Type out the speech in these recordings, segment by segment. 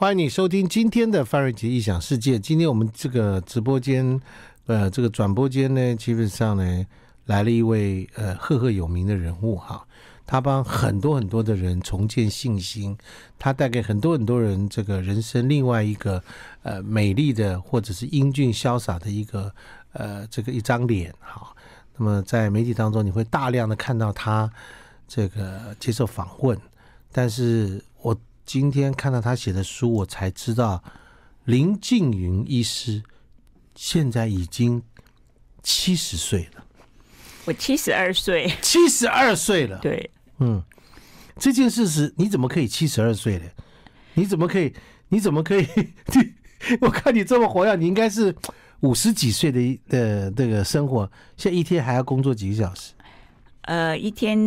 欢迎你收听今天的范瑞杰异想世界。今天我们这个直播间，呃，这个转播间呢，基本上呢，来了一位呃赫赫有名的人物哈。他帮很多很多的人重建信心，他带给很多很多人这个人生另外一个呃美丽的或者是英俊潇洒的一个呃这个一张脸哈。那么在媒体当中，你会大量的看到他这个接受访问，但是。今天看到他写的书，我才知道林静云医师现在已经七十岁了。我七十二岁，七十二岁了。对，嗯，这件事是你怎么可以七十二岁呢？你怎么可以？你怎么可以？我看你这么活跃，你应该是五十几岁的的这个生活，现在一天还要工作几个小时？呃，一天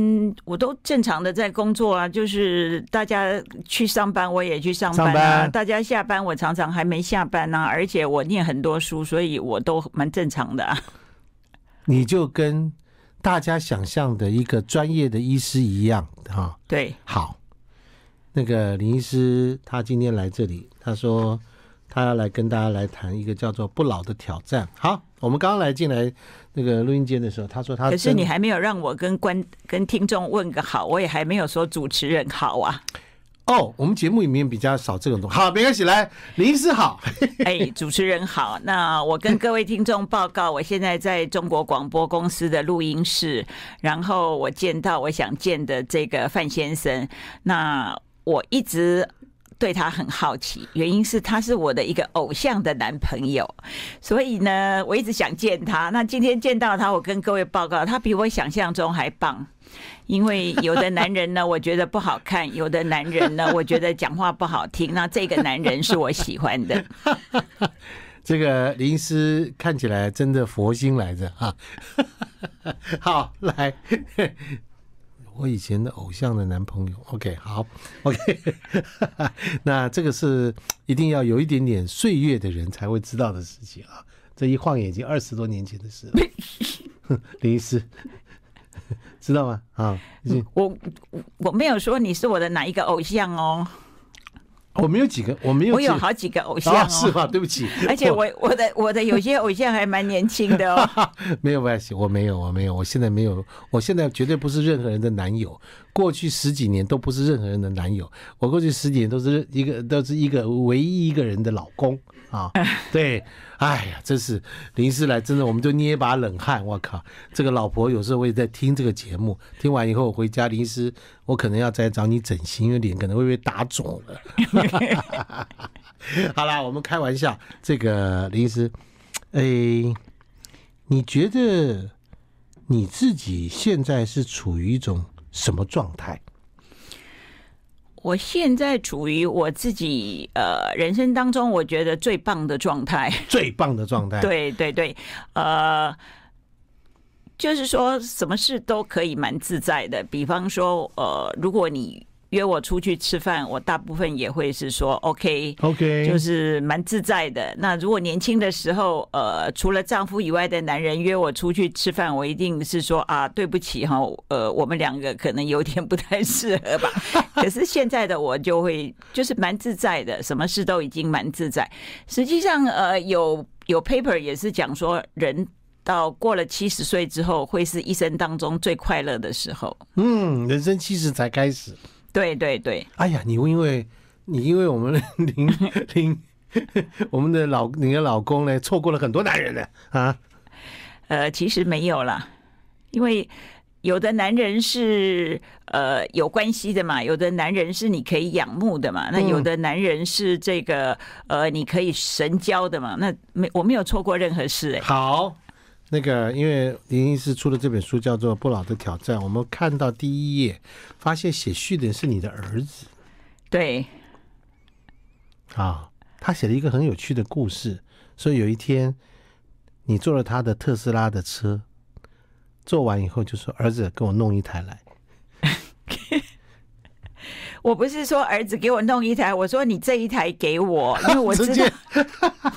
我都正常的在工作啊，就是大家去上班，我也去上班啊。班。大家下班，我常常还没下班呢啊。而且我念很多书，所以我都蛮正常的啊。你就跟大家想象的一个专业的医师一样哈。对，好，那个林医师他今天来这里，他说他要来跟大家来谈一个叫做“不老的挑战”。好，我们刚刚来进来。那个录音间的时候，他说他可是你还没有让我跟观跟听众问个好，我也还没有说主持人好啊。哦，我们节目里面比较少这种东西。好，没关系，来，林医师好。哎，主持人好。那我跟各位听众报告，我现在在中国广播公司的录音室，然后我见到我想见的这个范先生。那我一直。对他很好奇，原因是他是我的一个偶像的男朋友，所以呢，我一直想见他。那今天见到他，我跟各位报告，他比我想象中还棒。因为有的男人呢，我觉得不好看；有的男人呢，我觉得讲话不好听。那这个男人是我喜欢的。这个林师看起来真的佛心来着啊！好，来。我以前的偶像的男朋友，OK，好，OK，那这个是一定要有一点点岁月的人才会知道的事情啊！这一晃眼睛二十多年前的事了。林医师，知道吗？啊，我我没有说你是我的哪一个偶像哦。我没有几个，我没有，我有好几个偶像哦，是吗？对不起，而且我我的我的有些偶像还蛮年轻的哦。没有关系，我没有，我没有，我现在没有，我现在绝对不是任何人的男友。过去十几年都不是任何人的男友，我过去十几年都是一个都是一个唯一一个人的老公啊。对，哎呀，真是林医师来，真的我们就捏一把冷汗。我靠，这个老婆有时候我也在听这个节目，听完以后回家，林医师，我可能要再找你整形，因为脸可能会被打肿了。好啦，我们开玩笑，这个林医师，哎，你觉得你自己现在是处于一种？什么状态？我现在处于我自己呃人生当中，我觉得最棒的状态，最棒的状态。对对对，呃，就是说什么事都可以蛮自在的。比方说，呃，如果你。约我出去吃饭，我大部分也会是说 OK，OK，就是蛮自在的。那如果年轻的时候，呃，除了丈夫以外的男人约我出去吃饭，我一定是说啊，对不起哈，呃，我们两个可能有点不太适合吧。可是现在的我就会就是蛮自在的，什么事都已经蛮自在。实际上，呃，有有 paper 也是讲说，人到过了七十岁之后，会是一生当中最快乐的时候。嗯，人生七十才开始。对对对，哎呀，你因为你因为我们林林 我们的老你的老公呢，错过了很多男人呢啊。呃，其实没有啦，因为有的男人是呃有关系的嘛，有的男人是你可以仰慕的嘛，那有的男人是这个呃你可以神交的嘛，那没我没有错过任何事哎、欸。好。那个，因为林医师出了这本书叫做《不老的挑战》，我们看到第一页，发现写序的是你的儿子。对。啊，他写了一个很有趣的故事，说有一天你坐了他的特斯拉的车，坐完以后就说：“儿子，给我弄一台来。”我不是说儿子给我弄一台，我说你这一台给我，因为我知道。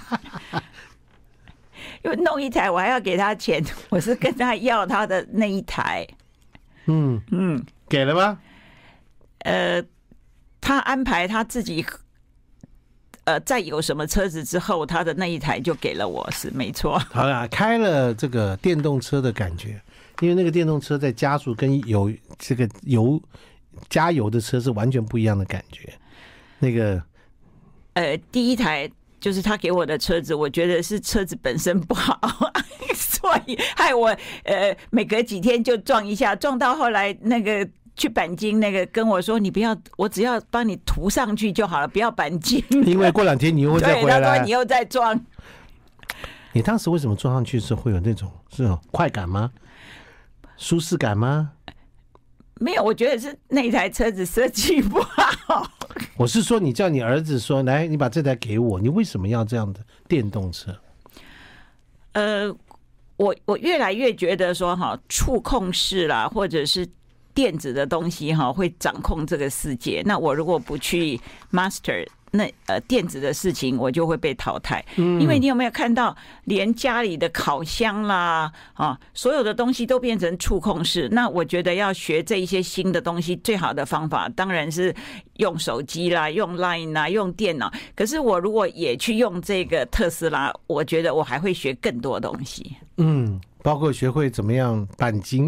因为弄一台，我还要给他钱。我是跟他要他的那一台。嗯嗯，给了吗？呃，他安排他自己呃，在有什么车子之后，他的那一台就给了我，是没错。好了，开了这个电动车的感觉，因为那个电动车在加速跟有这个油加油的车是完全不一样的感觉。那个，呃，第一台就是他给我的车子，我觉得是车子本身不好，所以害我呃每隔几天就撞一下，撞到后来那个。去钣金那个跟我说，你不要，我只要帮你涂上去就好了，不要钣金。因为过两天你又会 再回来。对，他说你又再撞。你当时为什么撞上去是会有那种这种快感吗？舒适感吗？没有，我觉得是那台车子设计不好。我是说，你叫你儿子说，来，你把这台给我，你为什么要这样的电动车？呃，我我越来越觉得说哈，触控式啦，或者是。电子的东西哈会掌控这个世界，那我如果不去 master 那呃电子的事情，我就会被淘汰。嗯，因为你有没有看到，连家里的烤箱啦啊，所有的东西都变成触控式。那我觉得要学这一些新的东西，最好的方法当然是用手机啦，用 Line 啦，用电脑。可是我如果也去用这个特斯拉，我觉得我还会学更多东西。嗯。包括学会怎么样钣金，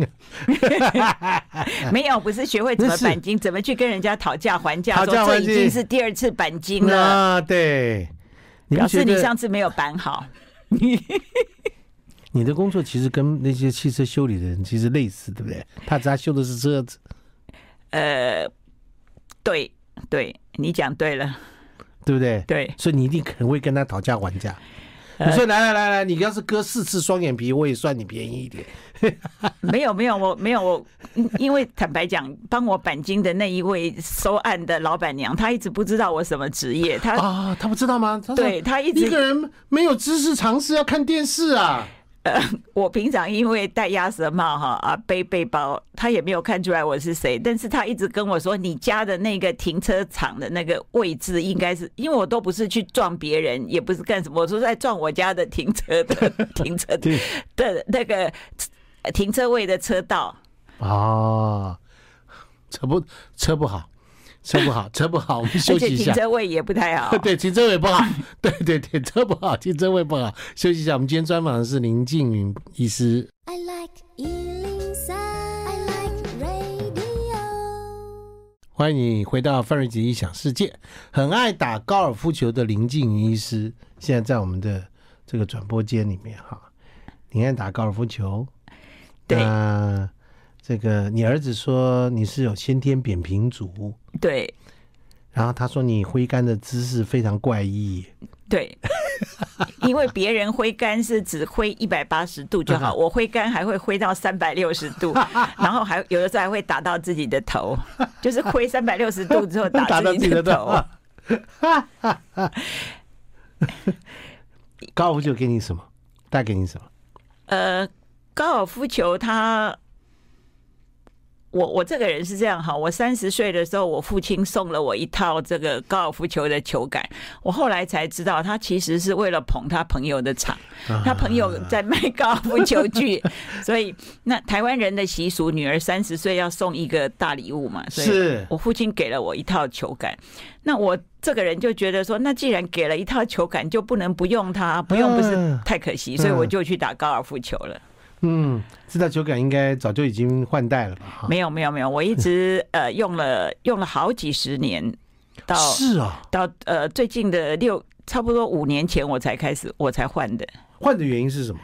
没有，不是学会怎么钣金，怎么去跟人家讨价还价。说这已经是第二次钣金了。啊，对，表示你上次没有钣好。你 你的工作其实跟那些汽车修理的人其实类似，对不对？他只修的是车子。呃，对，对，你讲对了，对不对？对，所以你一定很会跟他讨价还价。你说来来来来，你要是割四次双眼皮，我也算你便宜一点。没有没有，我没有我，因为坦白讲，帮我钣金的那一位收案的老板娘，她一直不知道我什么职业。她啊，她不知道吗？对，她一直一个人没有知识常识要看电视啊。呃，我平常因为戴鸭舌帽哈啊，背背包，他也没有看出来我是谁，但是他一直跟我说，你家的那个停车场的那个位置应该是，因为我都不是去撞别人，也不是干什么，我说在撞我家的停车的 停车的的那个停车位的车道啊，车不车不好。车不好，车不好，我们休息一下。停车位也不太好。对，停车位不好。对对对，车不好，停车位不好。休息一下，我们今天专访的是林静云医师。I like 103, I like radio。欢迎你回到范瑞杰异想世界。很爱打高尔夫球的林静云医师，现在在我们的这个转播间里面哈。你爱打高尔夫球？对。这个，你儿子说你是有先天扁平足，对。然后他说你挥杆的姿势非常怪异，对。因为别人挥杆是只挥一百八十度就好，我挥杆还会挥到三百六十度，然后还有的时候还会打到自己的头，就是挥三百六十度之后打自己的 头。高尔夫球给你什么？带给你什么？呃，高尔夫球它。我我这个人是这样哈，我三十岁的时候，我父亲送了我一套这个高尔夫球的球杆，我后来才知道，他其实是为了捧他朋友的场，他朋友在卖高尔夫球具，所以那台湾人的习俗，女儿三十岁要送一个大礼物嘛，所以我父亲给了我一套球杆，那我这个人就觉得说，那既然给了一套球杆，就不能不用它，不用不是太可惜，所以我就去打高尔夫球了。嗯，这道酒感应该早就已经换代了吧？没有，没有，没有，我一直 呃用了用了好几十年，到是啊，到呃最近的六差不多五年前我才开始我才换的。换的原因是什么？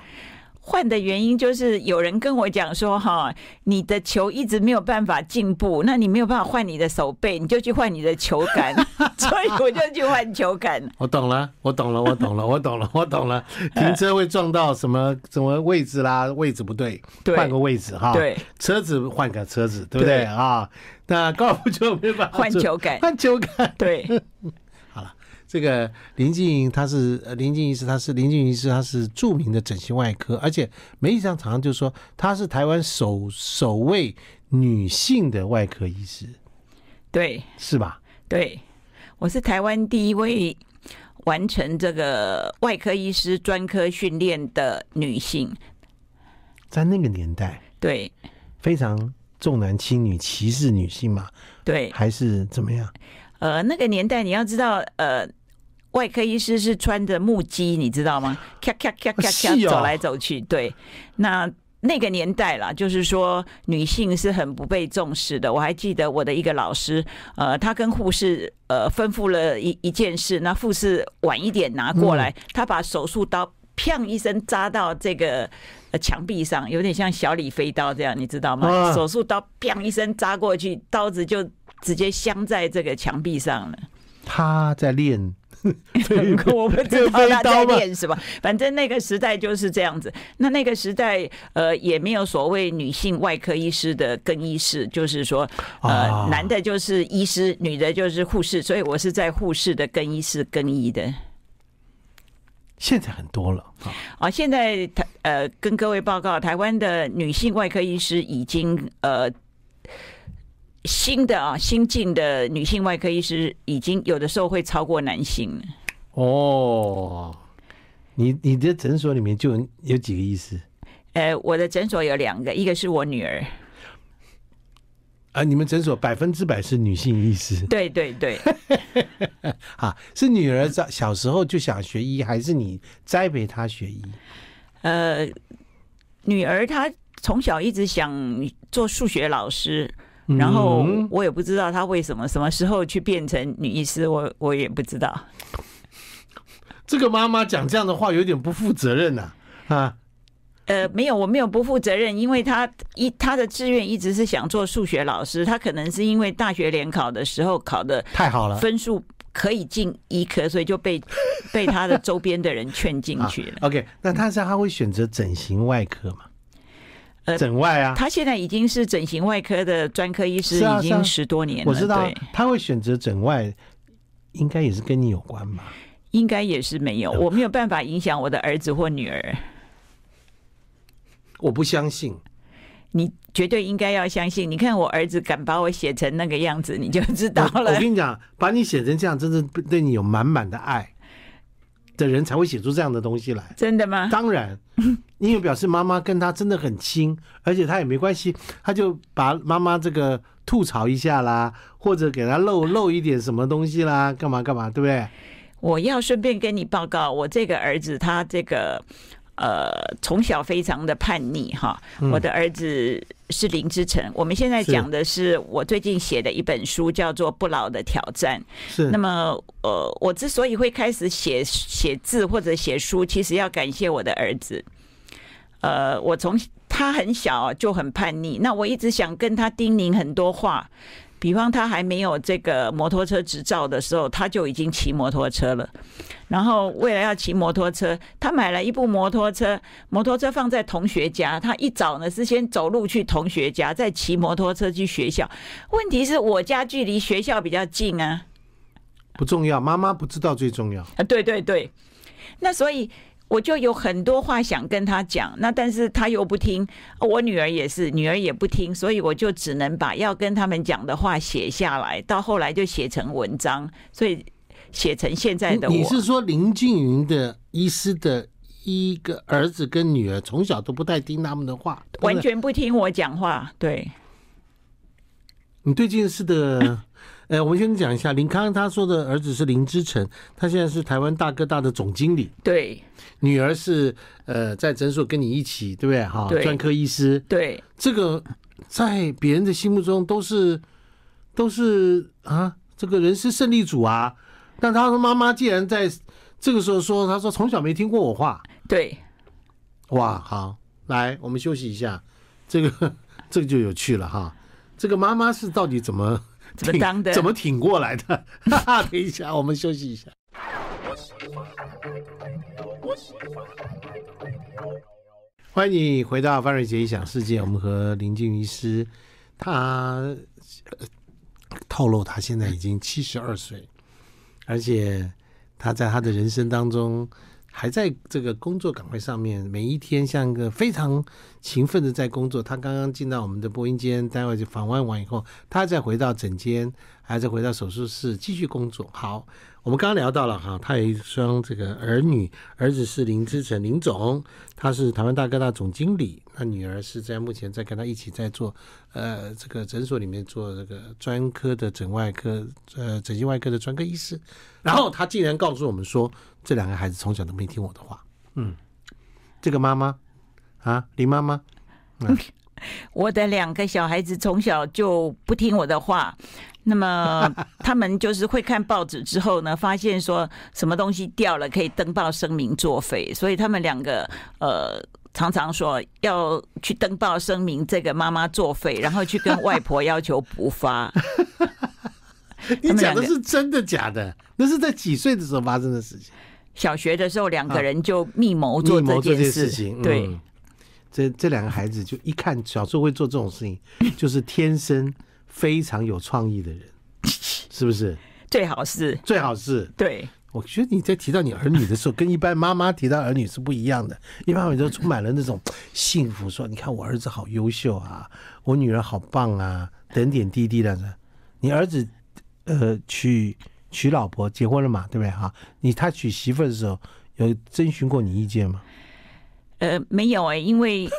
换的原因就是有人跟我讲说哈，你的球一直没有办法进步，那你没有办法换你的手背，你就去换你的球杆，所以我就去换球杆。我懂了，我懂了，我懂了，我懂了，我懂了。停车会撞到什么什么位置啦？位置不对，换个位置哈。对，车子换个车子，对不对啊？那高尔夫球没办法换球杆，换球杆，对。这个林静云，他是林静医师，她是林静云医师，她是著名的整形外科，而且媒体上常常就说她是台湾首首位女性的外科医师，对，是吧？对，我是台湾第一位完成这个外科医师专科训练的女性，在那个年代，对，非常重男轻女、歧视女性嘛，对，还是怎么样？呃，那个年代你要知道，呃。外科医师是穿着木屐，你知道吗？咔咔咔咔咔走来走去。对，那那个年代啦，就是说女性是很不被重视的。我还记得我的一个老师，呃，他跟护士呃吩咐了一一件事，那护士晚一点拿过来，他把手术刀砰一声扎到这个墙壁上，有点像小李飞刀这样，你知道吗？手术刀砰一声扎过去，刀子就直接镶在这个墙壁上了。他在练。我不知道他在练什么，反正那个时代就是这样子。那那个时代，呃，也没有所谓女性外科医师的更衣室，就是说，呃，男的就是医师，女的就是护士，所以我是在护士的更衣室更衣的。现在很多了啊！现在台呃，跟各位报告，台湾的女性外科医师已经呃。新的啊，新进的女性外科医师已经有的时候会超过男性了。哦，你你的诊所里面就有几个医师？呃，我的诊所有两个，一个是我女儿。啊，你们诊所百分之百是女性医师？对对对。啊，是女儿在小时候就想学医，还是你栽培她学医？呃，女儿她从小一直想做数学老师。然后我也不知道他为什么什么时候去变成女医师，我我也不知道。这个妈妈讲这样的话有点不负责任呐啊！呃，没有，我没有不负责任，因为他一他的志愿一直是想做数学老师，他可能是因为大学联考的时候考的太好了，分数可以进医科，所以就被 被他的周边的人劝进去了。OK，那他是他会选择整形外科吗？呃，整外啊，他现在已经是整形外科的专科医师，已经十多年了。我知道他会选择整外，应该也是跟你有关吧？应该也是没有，我没有办法影响我的儿子或女儿。我不相信，你绝对应该要相信。你看我儿子敢把我写成那个样子，你就知道了。我跟你讲，把你写成这样，真的对你有满满的爱。的人才会写出这样的东西来，真的吗？当然，因为表示妈妈跟他真的很亲，而且他也没关系，他就把妈妈这个吐槽一下啦，或者给他露露一点什么东西啦，干嘛干嘛，对不对？我要顺便跟你报告，我这个儿子他这个。呃，从小非常的叛逆哈。我的儿子是林之晨。我们现在讲的是我最近写的一本书，叫做《不老的挑战》。是。那么，呃，我之所以会开始写写字或者写书，其实要感谢我的儿子。呃，我从他很小就很叛逆，那我一直想跟他叮咛很多话。比方他还没有这个摩托车执照的时候，他就已经骑摩托车了。然后为了要骑摩托车，他买了一部摩托车，摩托车放在同学家。他一早呢是先走路去同学家，再骑摩托车去学校。问题是我家距离学校比较近啊。不重要，妈妈不知道最重要啊。对对对，那所以。我就有很多话想跟他讲，那但是他又不听，我女儿也是，女儿也不听，所以我就只能把要跟他们讲的话写下来，到后来就写成文章，所以写成现在的我。你是说林静云的医师的一个儿子跟女儿从小都不太听他们的话，完全不听我讲话？对。你对这件事的。哎，我们先讲一下林康，他说的儿子是林之晨，他现在是台湾大哥大的总经理。对，女儿是呃在诊所跟你一起，对不对？哈，专科医师。对，这个在别人的心目中都是都是啊，这个人是胜利组啊。但他说妈妈既然在这个时候说，他说从小没听过我话。对，哇，好，来我们休息一下，这个 这个就有趣了哈。这个妈妈是到底怎么？怎么当的？怎么挺过来的？哈哈，等一下，我们休息一下。欢迎你回到范瑞杰异想世界。我们和林静医师，他透露他现在已经七十二岁，而且他在他的人生当中。还在这个工作岗位上面，每一天像一个非常勤奋的在工作。他刚刚进到我们的播音间，待会就访问完以后，他再回到诊间还是回到手术室继续工作。好，我们刚刚聊到了哈，他有一双这个儿女，儿子是林之成林总，他是台湾大哥大总经理，那女儿是在目前在跟他一起在做呃这个诊所里面做这个专科的整外科呃整形外科的专科医师。然后他竟然告诉我们说，这两个孩子从小都没听我的话。嗯，这个妈妈啊，林妈妈。嗯 我的两个小孩子从小就不听我的话，那么 他们就是会看报纸之后呢，发现说什么东西掉了可以登报声明作废，所以他们两个呃常常说要去登报声明这个妈妈作废，然后去跟外婆要求补发。你讲的是真的假的？那是在几岁的时候发生的事情？小学的时候，两个人就密谋做这件事情，嗯、对。这这两个孩子就一看小时候会做这种事情，就是天生非常有创意的人，是不是？最好是，最好是。对，我觉得你在提到你儿女的时候，跟一般妈妈提到儿女是不一样的。一般妈妈都充满了那种幸福，说你看我儿子好优秀啊，我女儿好棒啊，点点滴滴的。你儿子呃娶娶老婆结婚了嘛？对不对？哈，你他娶媳妇的时候有征询过你意见吗？呃，没有哎、欸，因为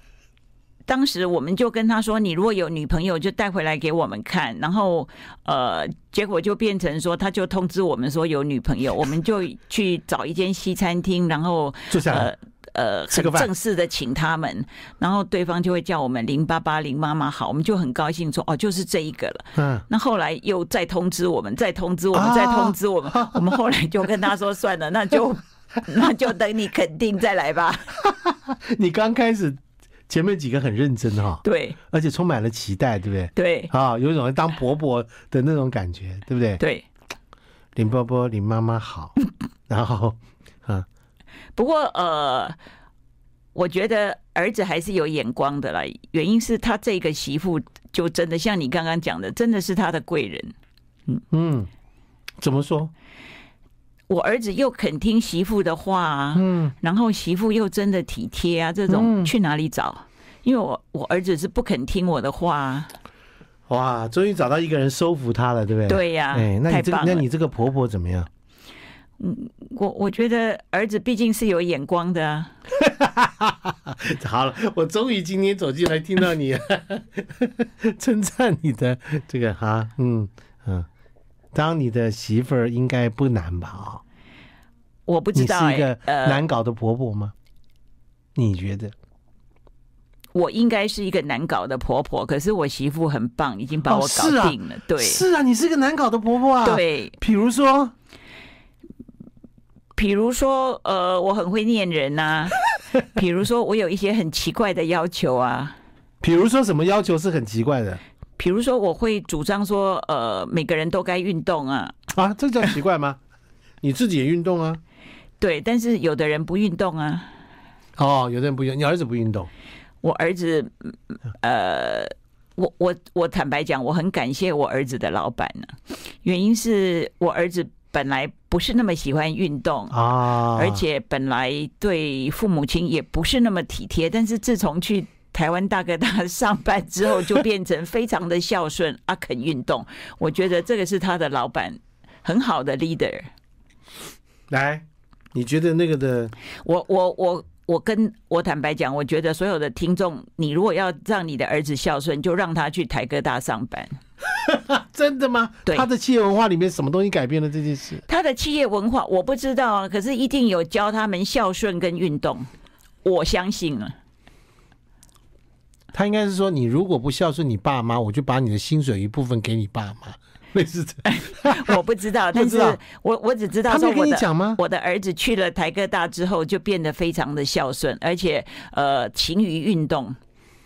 当时我们就跟他说，你如果有女朋友，就带回来给我们看。然后，呃，结果就变成说，他就通知我们说有女朋友，我们就去找一间西餐厅，然后呃呃很正式的请他们，然后对方就会叫我们零八八零妈妈好，我们就很高兴说哦，就是这一个了。嗯，那后来又再通知我们，再通知我们，再通知我们，我们后来就跟他说算了，那就。那就等你肯定再来吧。你刚开始前面几个很认真哈，对，而且充满了期待，对不对？对，啊，有一种当伯伯的那种感觉，对不对？对，林伯伯、林妈妈好，然后，啊，不过呃，我觉得儿子还是有眼光的啦，原因是他这个媳妇就真的像你刚刚讲的，真的是他的贵人。嗯嗯，怎么说？我儿子又肯听媳妇的话啊，嗯，然后媳妇又真的体贴啊，这种去哪里找？因为我我儿子是不肯听我的话啊。哇，终于找到一个人收服他了，对不对？对呀，哎，那你这个那你这个婆婆怎么样？嗯，我我觉得儿子毕竟是有眼光的啊。好了，我终于今天走进来听到你 称赞你的这个哈，嗯嗯。当你的媳妇儿应该不难吧？啊，我不知道。你是一个难搞的婆婆吗？你觉得？我应该是一个难搞的婆婆，可是我媳妇很棒，已经把我搞定了。对，是啊，你是个难搞的婆婆啊。对，比如说，比如说，呃，我很会念人呐。比如说，我有一些很奇怪的要求啊。比如说，什么要求是很奇怪的？比如说，我会主张说，呃，每个人都该运动啊！啊，这叫奇怪吗？你自己也运动啊？对，但是有的人不运动啊。哦，有的人不运，你儿子不运动？我儿子，呃，我我我坦白讲，我很感谢我儿子的老板呢。原因是我儿子本来不是那么喜欢运动啊，而且本来对父母亲也不是那么体贴，但是自从去。台湾大哥大上班之后就变成非常的孝顺，阿，肯运动。我觉得这个是他的老板很好的 leader。来，你觉得那个的？我我我我跟我坦白讲，我觉得所有的听众，你如果要让你的儿子孝顺，就让他去台哥大上班。真的吗？对，他的企业文化里面什么东西改变了这件事？他的企业文化我不知道啊，可是一定有教他们孝顺跟运动，我相信了。他应该是说，你如果不孝顺你爸妈，我就把你的薪水一部分给你爸妈，类似这样。我 不知道，但是我我只知道，他没跟你讲吗？我的儿子去了台哥大之后，就变得非常的孝顺，而且呃勤于运动，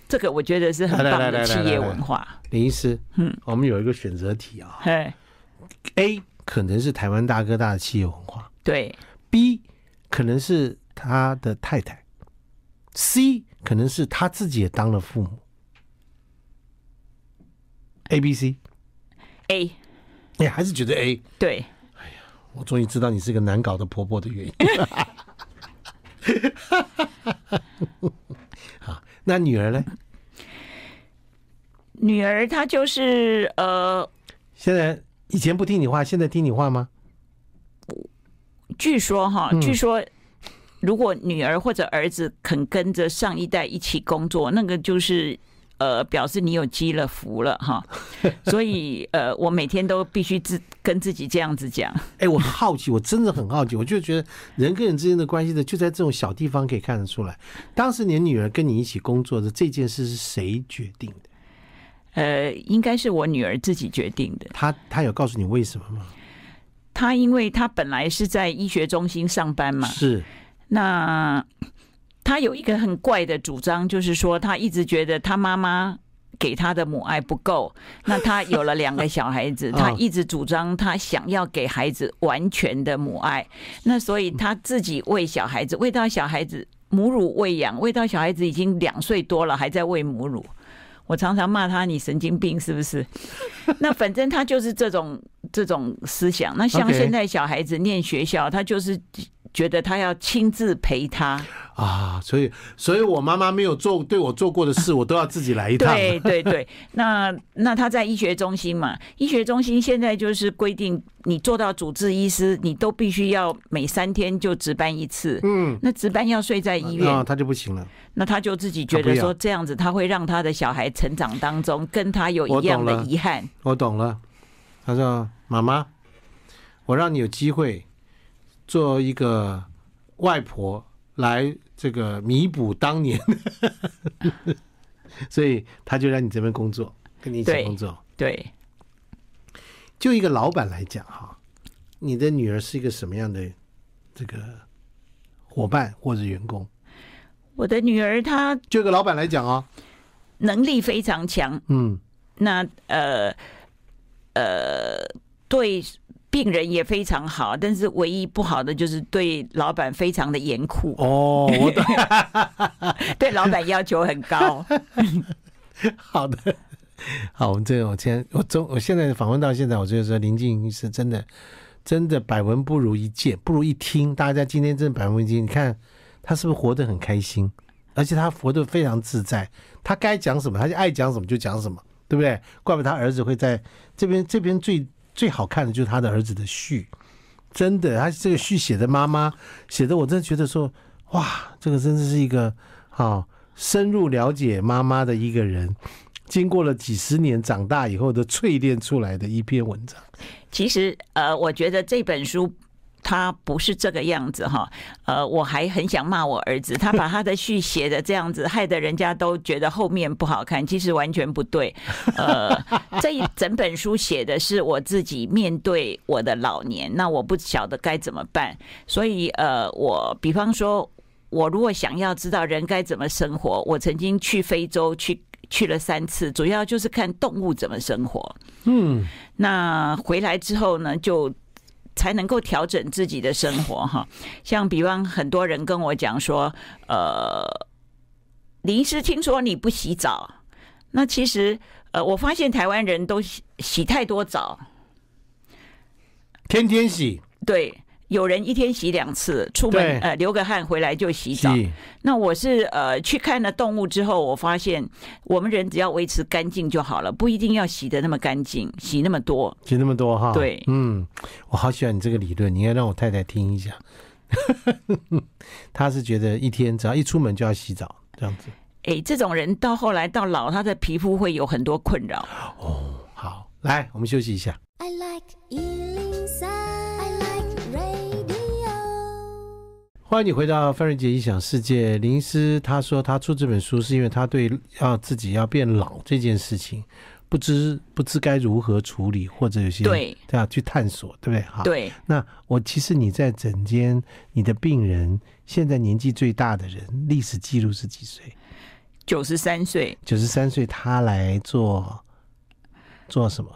这个我觉得是很棒的企业文化。林医师，嗯，我们有一个选择题啊，嘿，A 可能是台湾大哥大的企业文化，对；B 可能是他的太太；C。可能是他自己也当了父母。A、B、C、A，你还是觉得 A？对。哎呀，我终于知道你是个难搞的婆婆的原因。好，那女儿呢？女儿她就是呃，现在以前不听你话，现在听你话吗？据说哈，嗯、据说如果女儿或者儿子肯跟着上一代一起工作，那个就是呃，表示你有积了福了哈。所以呃，我每天都必须自跟自己这样子讲。哎、欸，我好奇，我真的很好奇，我就觉得人跟人之间的关系呢，就在这种小地方可以看得出来。当时你女儿跟你一起工作的这件事是谁决定的？呃，应该是我女儿自己决定的。她她有告诉你为什么吗？她因为她本来是在医学中心上班嘛，是。那他有一个很怪的主张，就是说他一直觉得他妈妈给他的母爱不够。那他有了两个小孩子，他一直主张他想要给孩子完全的母爱。那所以他自己喂小孩子，喂到小孩子母乳喂养，喂到小孩子已经两岁多了，还在喂母乳。我常常骂他，你神经病是不是？那反正他就是这种这种思想。那像现在小孩子念学校，他就是觉得他要亲自陪他啊，所以，所以我妈妈没有做对我做过的事，我都要自己来一趟。对对对，那那他在医学中心嘛，医学中心现在就是规定，你做到主治医师，你都必须要每三天就值班一次。嗯，那值班要睡在医院，啊，他就不行了。那他就自己觉得说这样子，他会让他的小孩成长当中跟他有一样的遗憾。我懂了，他说：“妈妈，我让你有机会做一个外婆来这个弥补当年。”所以他就让你这边工作，跟你一起工作。对，对就一个老板来讲哈，你的女儿是一个什么样的这个伙伴或者员工？我的女儿她，就一个老板来讲啊，能力非常强。嗯，那呃呃，对病人也非常好，但是唯一不好的就是对老板非常的严酷。哦，我懂。对老板要求很高。好的，好，我们这个我先我中我现在访问到现在，我觉得说林静是真的真的百闻不如一见，不如一听。大家今天真的百闻一见，你看。他是不是活得很开心？而且他活得非常自在。他该讲什么，他就爱讲什么就讲什么，对不对？怪不得他儿子会在这边。这边最最好看的就是他的儿子的序，真的，他这个序写的妈妈写的，我真的觉得说，哇，这个真的是一个啊，深入了解妈妈的一个人，经过了几十年长大以后的淬炼出来的一篇文章。其实，呃，我觉得这本书。他不是这个样子哈，呃，我还很想骂我儿子，他把他的序写的这样子，害得人家都觉得后面不好看，其实完全不对。呃，这一整本书写的是我自己面对我的老年，那我不晓得该怎么办，所以呃，我比方说，我如果想要知道人该怎么生活，我曾经去非洲去去了三次，主要就是看动物怎么生活。嗯，那回来之后呢，就。才能够调整自己的生活哈，像比方很多人跟我讲说，呃，林医师听说你不洗澡，那其实呃，我发现台湾人都洗洗太多澡，天天洗，对。有人一天洗两次，出门呃流个汗回来就洗澡。那我是呃去看了动物之后，我发现我们人只要维持干净就好了，不一定要洗的那么干净，洗那么多，洗那么多哈。对，嗯，我好喜欢你这个理论，你应该让我太太听一下。他是觉得一天只要一出门就要洗澡这样子。哎、欸，这种人到后来到老，他的皮肤会有很多困扰。哦，好，来我们休息一下。I like 欢迎你回到范瑞杰异想世界。林医师他说他出这本书是因为他对要自己要变老这件事情不知不知该如何处理，或者有些对要去探索，对不对？好，对。那我其实你在诊间，你的病人现在年纪最大的人，历史记录是几岁？九十三岁。九十三岁，他来做做什么？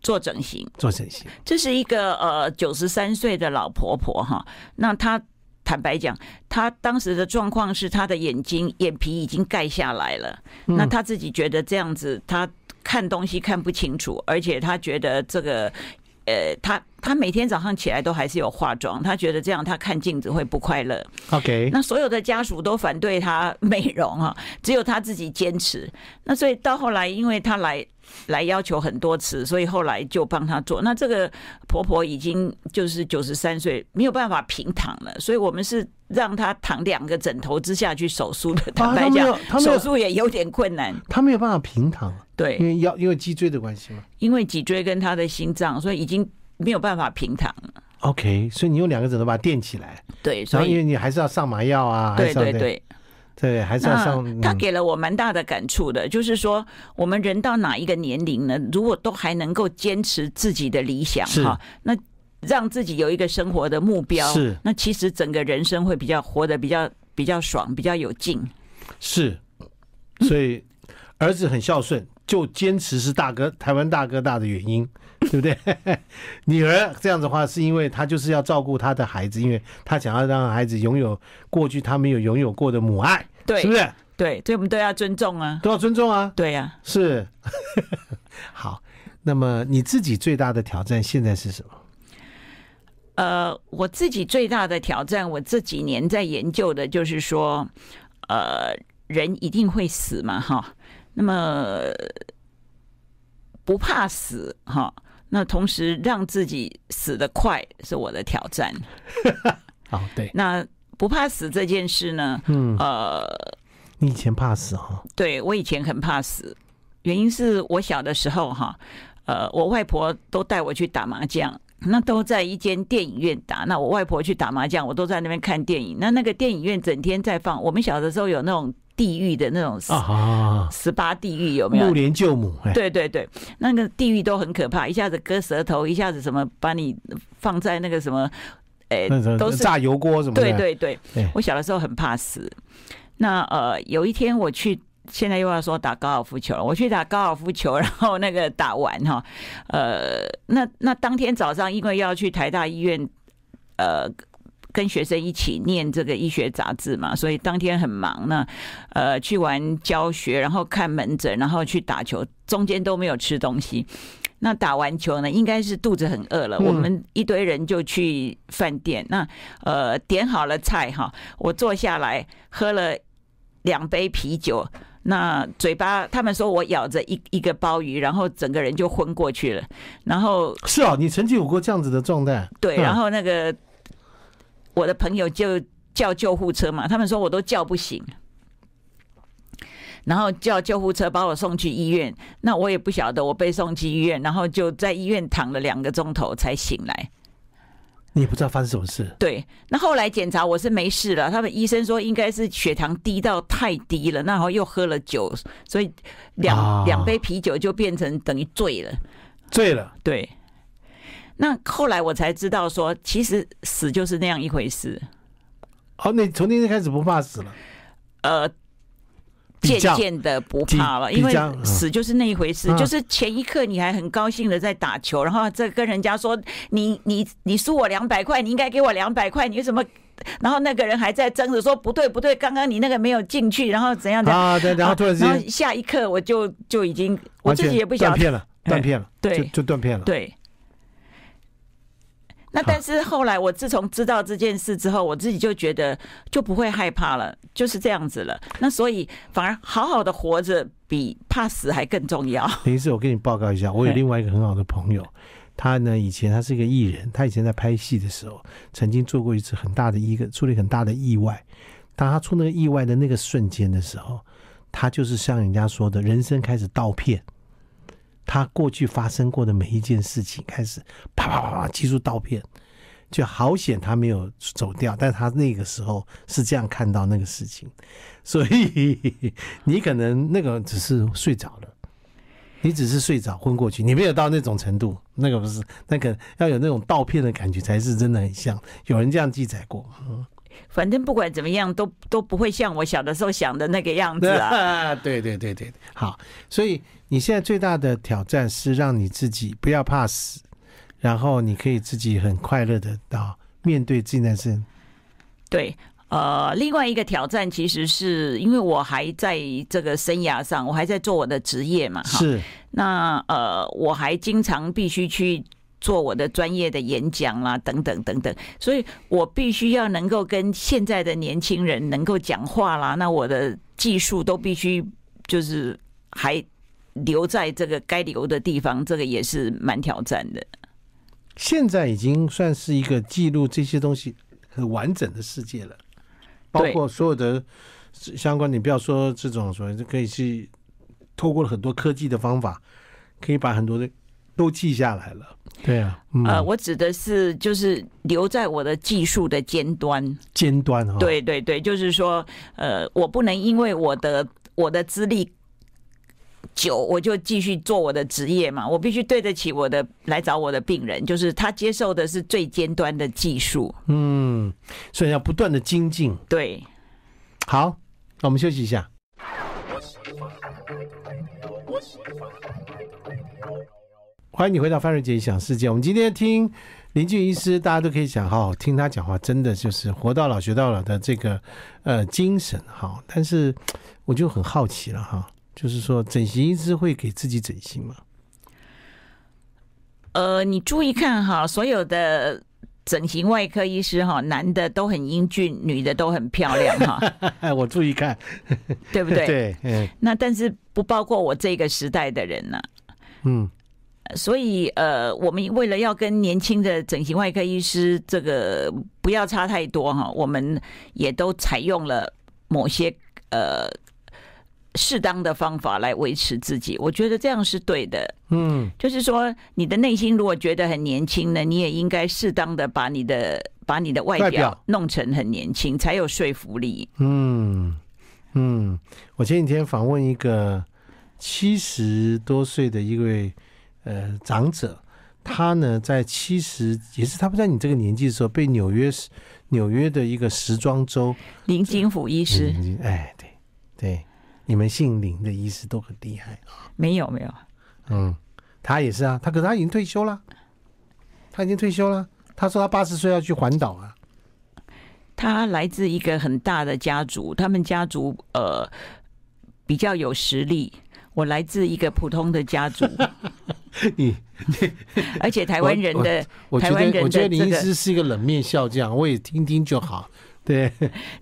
做整形。做整形。这是一个呃九十三岁的老婆婆哈，那她。坦白讲，他当时的状况是他的眼睛眼皮已经盖下来了。那他自己觉得这样子，他看东西看不清楚，而且他觉得这个，呃，他他每天早上起来都还是有化妆，她觉得这样她看镜子会不快乐。OK，那所有的家属都反对她美容啊，只有她自己坚持。那所以到后来，因为她来来要求很多次，所以后来就帮她做。那这个婆婆已经就是九十三岁，没有办法平躺了，所以我们是让她躺两个枕头之下去手术的。坦白讲，手术也有点困难，她没有办法平躺。对，因为腰因为脊椎的关系嘛，因为脊椎跟她的心脏，所以已经。没有办法平躺。OK，所以你用两个枕头把它垫起来。对，所以因为你还是要上麻药啊。对对对，对，对，还是要上。他给了我蛮大的感触的，就是说，我们人到哪一个年龄呢？如果都还能够坚持自己的理想哈，那让自己有一个生活的目标，是那其实整个人生会比较活得比较比较爽，比较有劲。是，所以儿子很孝顺，就坚持是大哥台湾大哥大的原因。对不对？女儿这样子的话，是因为她就是要照顾她的孩子，因为她想要让孩子拥有过去她没有拥有过的母爱，对，是不是？对，所以我们都要尊重啊，都要尊重啊，对呀、啊，是。好，那么你自己最大的挑战现在是什么？呃，我自己最大的挑战，我这几年在研究的就是说，呃，人一定会死嘛，哈，那么。不怕死哈，那同时让自己死得快是我的挑战。哦，对，那不怕死这件事呢？嗯，呃，你以前怕死哈？对，我以前很怕死，原因是我小的时候哈，呃，我外婆都带我去打麻将，那都在一间电影院打。那我外婆去打麻将，我都在那边看电影。那那个电影院整天在放，我们小的时候有那种。地狱的那种啊，十八地狱有没有？目连救母，对对对，那个地狱都很可怕，一下子割舌头，一下子什么把你放在那个什么，哎，都是炸油锅什么的。对对对，我小的时候很怕死。那呃，有一天我去，现在又要说打高尔夫球了。我去打高尔夫球，然后那个打完哈，呃，那那当天早上因为要去台大医院，呃。跟学生一起念这个医学杂志嘛，所以当天很忙呢。呃，去完教学，然后看门诊，然后去打球，中间都没有吃东西。那打完球呢，应该是肚子很饿了。我们一堆人就去饭店，那呃点好了菜哈，我坐下来喝了两杯啤酒，那嘴巴他们说我咬着一一个鲍鱼，然后整个人就昏过去了。然后是啊，你曾经有过这样子的状态？对，然后那个。我的朋友就叫救护车嘛，他们说我都叫不醒，然后叫救护车把我送去医院。那我也不晓得，我被送去医院，然后就在医院躺了两个钟头才醒来。你也不知道发生什么事？对，那后来检查我是没事了。他们医生说应该是血糖低到太低了，然后又喝了酒，所以两、啊、两杯啤酒就变成等于醉了。醉了，对。那后来我才知道，说其实死就是那样一回事。哦，你从那天开始不怕死了？呃，渐渐的不怕了，因为死就是那一回事。就是前一刻你还很高兴的在打球，然后再跟人家说你你你输我两百块，你应该给我两百块，你为什么？然后那个人还在争着说不对不对，刚刚你那个没有进去，然后怎样的啊？对，然后突然间，然后下一刻我就就已经我自己也不晓得断片了，断片了，对，就就断片了，对。那但是后来我自从知道这件事之后，我自己就觉得就不会害怕了，就是这样子了。那所以反而好好的活着比怕死还更重要。等于是我跟你报告一下，我有另外一个很好的朋友，他呢以前他是一个艺人，他以前在拍戏的时候，曾经做过一次很大的一个出了很大的意外。当他出那个意外的那个瞬间的时候，他就是像人家说的，人生开始倒片。他过去发生过的每一件事情，开始啪啪啪啪记住刀片，就好险他没有走掉。但他那个时候是这样看到那个事情，所以你可能那个只是睡着了，你只是睡着昏过去，你没有到那种程度。那个不是，那个要有那种倒片的感觉才是真的很像。有人这样记载过。反正不管怎么样，都都不会像我小的时候想的那个样子啊。对对对对，好，所以。你现在最大的挑战是让你自己不要怕死，然后你可以自己很快乐的到面对这件事。对，呃，另外一个挑战其实是因为我还在这个生涯上，我还在做我的职业嘛，是。那呃，我还经常必须去做我的专业的演讲啦，等等等等，所以我必须要能够跟现在的年轻人能够讲话啦，那我的技术都必须就是还留在这个该留的地方，这个也是蛮挑战的。现在已经算是一个记录这些东西很完整的世界了，包括所有的相关，你不要说这种所谓就可以去透过了很多科技的方法，可以把很多的都记下来了。对啊，嗯、呃，我指的是就是留在我的技术的尖端，尖端哈、哦，对对对，就是说，呃，我不能因为我的我的资历久，我就继续做我的职业嘛，我必须对得起我的来找我的病人，就是他接受的是最尖端的技术，嗯，所以要不断的精进，对，好，那我们休息一下。欢迎你回到范瑞杰想世界。我们今天听林俊医师，大家都可以想好好听他讲话，真的就是活到老学到老的这个呃精神哈。但是我就很好奇了哈，就是说整形医师会给自己整形吗？呃，你注意看哈，所有的整形外科医师哈，男的都很英俊，女的都很漂亮哈。我注意看，对不对？对，嗯。那但是不包括我这个时代的人呢、啊？嗯。所以，呃，我们为了要跟年轻的整形外科医师这个不要差太多哈，我们也都采用了某些呃适当的方法来维持自己。我觉得这样是对的。嗯，就是说，你的内心如果觉得很年轻呢，你也应该适当的把你的把你的外表弄成很年轻，才有说服力。嗯嗯，我前几天访问一个七十多岁的一位。呃，长者，他呢在七十，也是他不在你这个年纪的时候，被纽约纽约的一个时装周林金虎医师，哎，对对，你们姓林的医师都很厉害啊。没有没有，嗯，他也是啊，他可是他已经退休了，他已经退休了。他说他八十岁要去环岛啊。他来自一个很大的家族，他们家族呃比较有实力。我来自一个普通的家族，你，而且台湾人的，我觉得我觉得林医师是一个冷面笑匠，我也听听就好。对，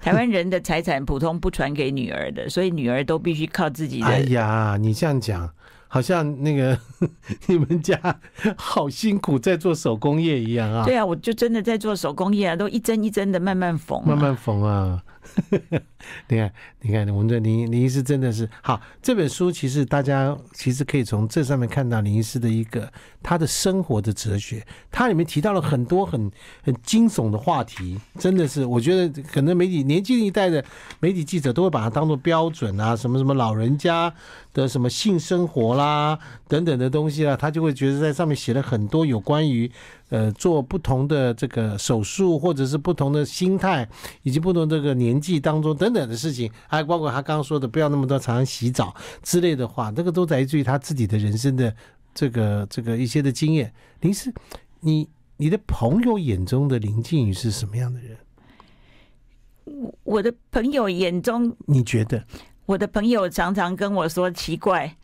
台湾人的财产普通不传给女儿的，所以女儿都必须靠自己的。哎呀，你这样讲，好像那个你们家好辛苦，在做手工业一样啊。对啊，我就真的在做手工业啊，都一针一针的慢慢缝、啊，慢慢缝啊。你看，你看，我们的林林医师真的是好。这本书其实大家其实可以从这上面看到林医师的一个他的生活的哲学。他里面提到了很多很很惊悚的话题，真的是我觉得可能媒体年轻一代的媒体记者都会把它当做标准啊，什么什么老人家的什么性生活啦等等的东西啊，他就会觉得在上面写了很多有关于。呃，做不同的这个手术，或者是不同的心态，以及不同这个年纪当中等等的事情，还包括他刚刚说的不要那么多常常洗澡之类的话，这个都来自于他自己的人生的这个这个一些的经验。林师，你你的朋友眼中的林静宇是什么样的人？我的朋友眼中，你觉得？我的朋友常常跟我说奇怪，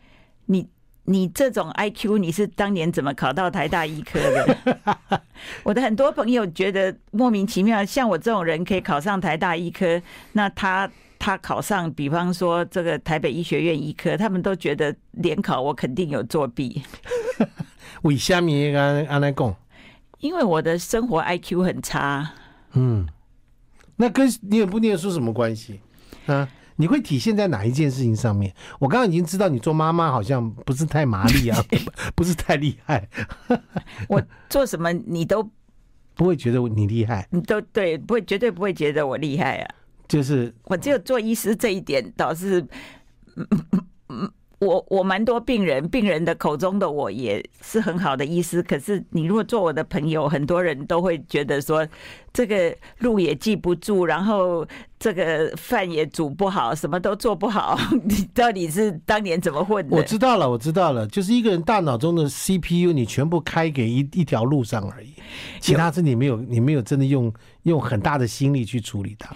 你。你这种 IQ，你是当年怎么考到台大医科的？我的很多朋友觉得莫名其妙，像我这种人可以考上台大医科，那他他考上，比方说这个台北医学院医科，他们都觉得联考我肯定有作弊。为什么安安来讲？因为我的生活 IQ 很差。嗯，那跟念不念书什么关系？啊？你会体现在哪一件事情上面？我刚刚已经知道你做妈妈好像不是太麻利啊，不是太厉害。我做什么你都不会觉得你厉害，你都对，不会绝对不会觉得我厉害啊。就是我只有做医师这一点倒是，嗯嗯。我我蛮多病人，病人的口中的我也是很好的医师。可是你如果做我的朋友，很多人都会觉得说，这个路也记不住，然后这个饭也煮不好，什么都做不好。你到底是当年怎么混的？我知道了，我知道了，就是一个人大脑中的 CPU，你全部开给一一条路上而已，其他是你没有，你没有真的用用很大的心力去处理它。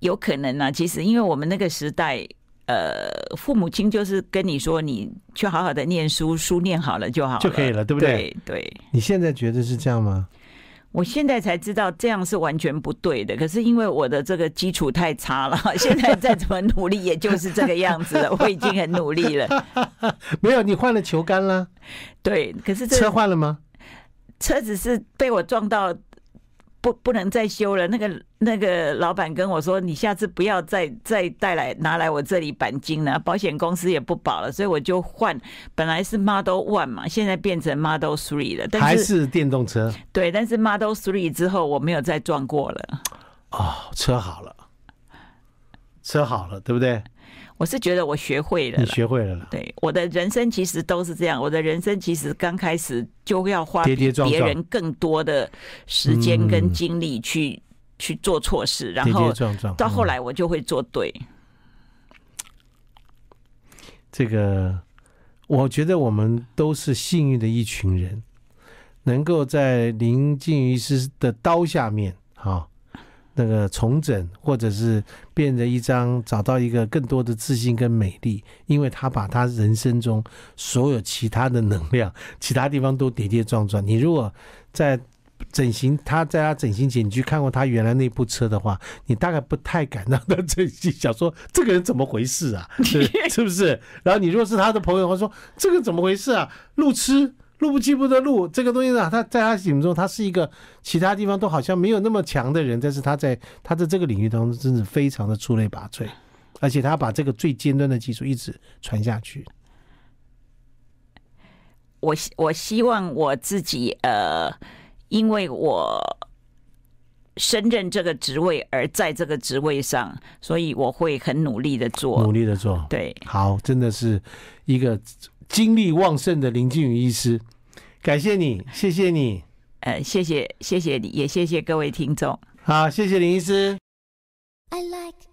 有可能啊，其实因为我们那个时代。呃，父母亲就是跟你说，你去好好的念书，书念好了就好了就可以了，对不对？对对。你现在觉得是这样吗？我现在才知道这样是完全不对的，可是因为我的这个基础太差了，现在再怎么努力，也就是这个样子了。我已经很努力了。没有，你换了球杆了。对，可是这车换了吗？车子是被我撞到。不，不能再修了。那个那个老板跟我说：“你下次不要再再带来拿来我这里钣金了，保险公司也不保了。”所以我就换，本来是 Model One 嘛，现在变成 Model Three 了。但是，还是电动车？对，但是 Model Three 之后我没有再撞过了。哦，车好了，车好了，对不对？我是觉得我学会了，你学会了了。对，我的人生其实都是这样。我的人生其实刚开始就要花比别人更多的时间跟精力去去做错事，然后到后来我就会做对。这个，我觉得我们都是幸运的一群人，能够在林静瑜医师的刀下面，哈。那个重整，或者是变成一张，找到一个更多的自信跟美丽，因为他把他人生中所有其他的能量，其他地方都跌跌撞撞。你如果在整形，他在他整形前你去看过他原来那部车的话，你大概不太敢让他整形，想说这个人怎么回事啊？是是不是？然后你如果是他的朋友，他说这个怎么回事啊？路痴。路不记不得路，这个东西呢，他在他心目中，他是一个其他地方都好像没有那么强的人，但是他在他在这个领域当中，真是非常的出类拔萃，而且他把这个最尖端的技术一直传下去。我我希望我自己呃，因为我升任这个职位而在这个职位上，所以我会很努力的做，努力的做。对，好，真的是一个精力旺盛的林静宇医师，感谢你，谢谢你，呃，谢谢，谢谢你，也谢谢各位听众。好，谢谢林医师。I like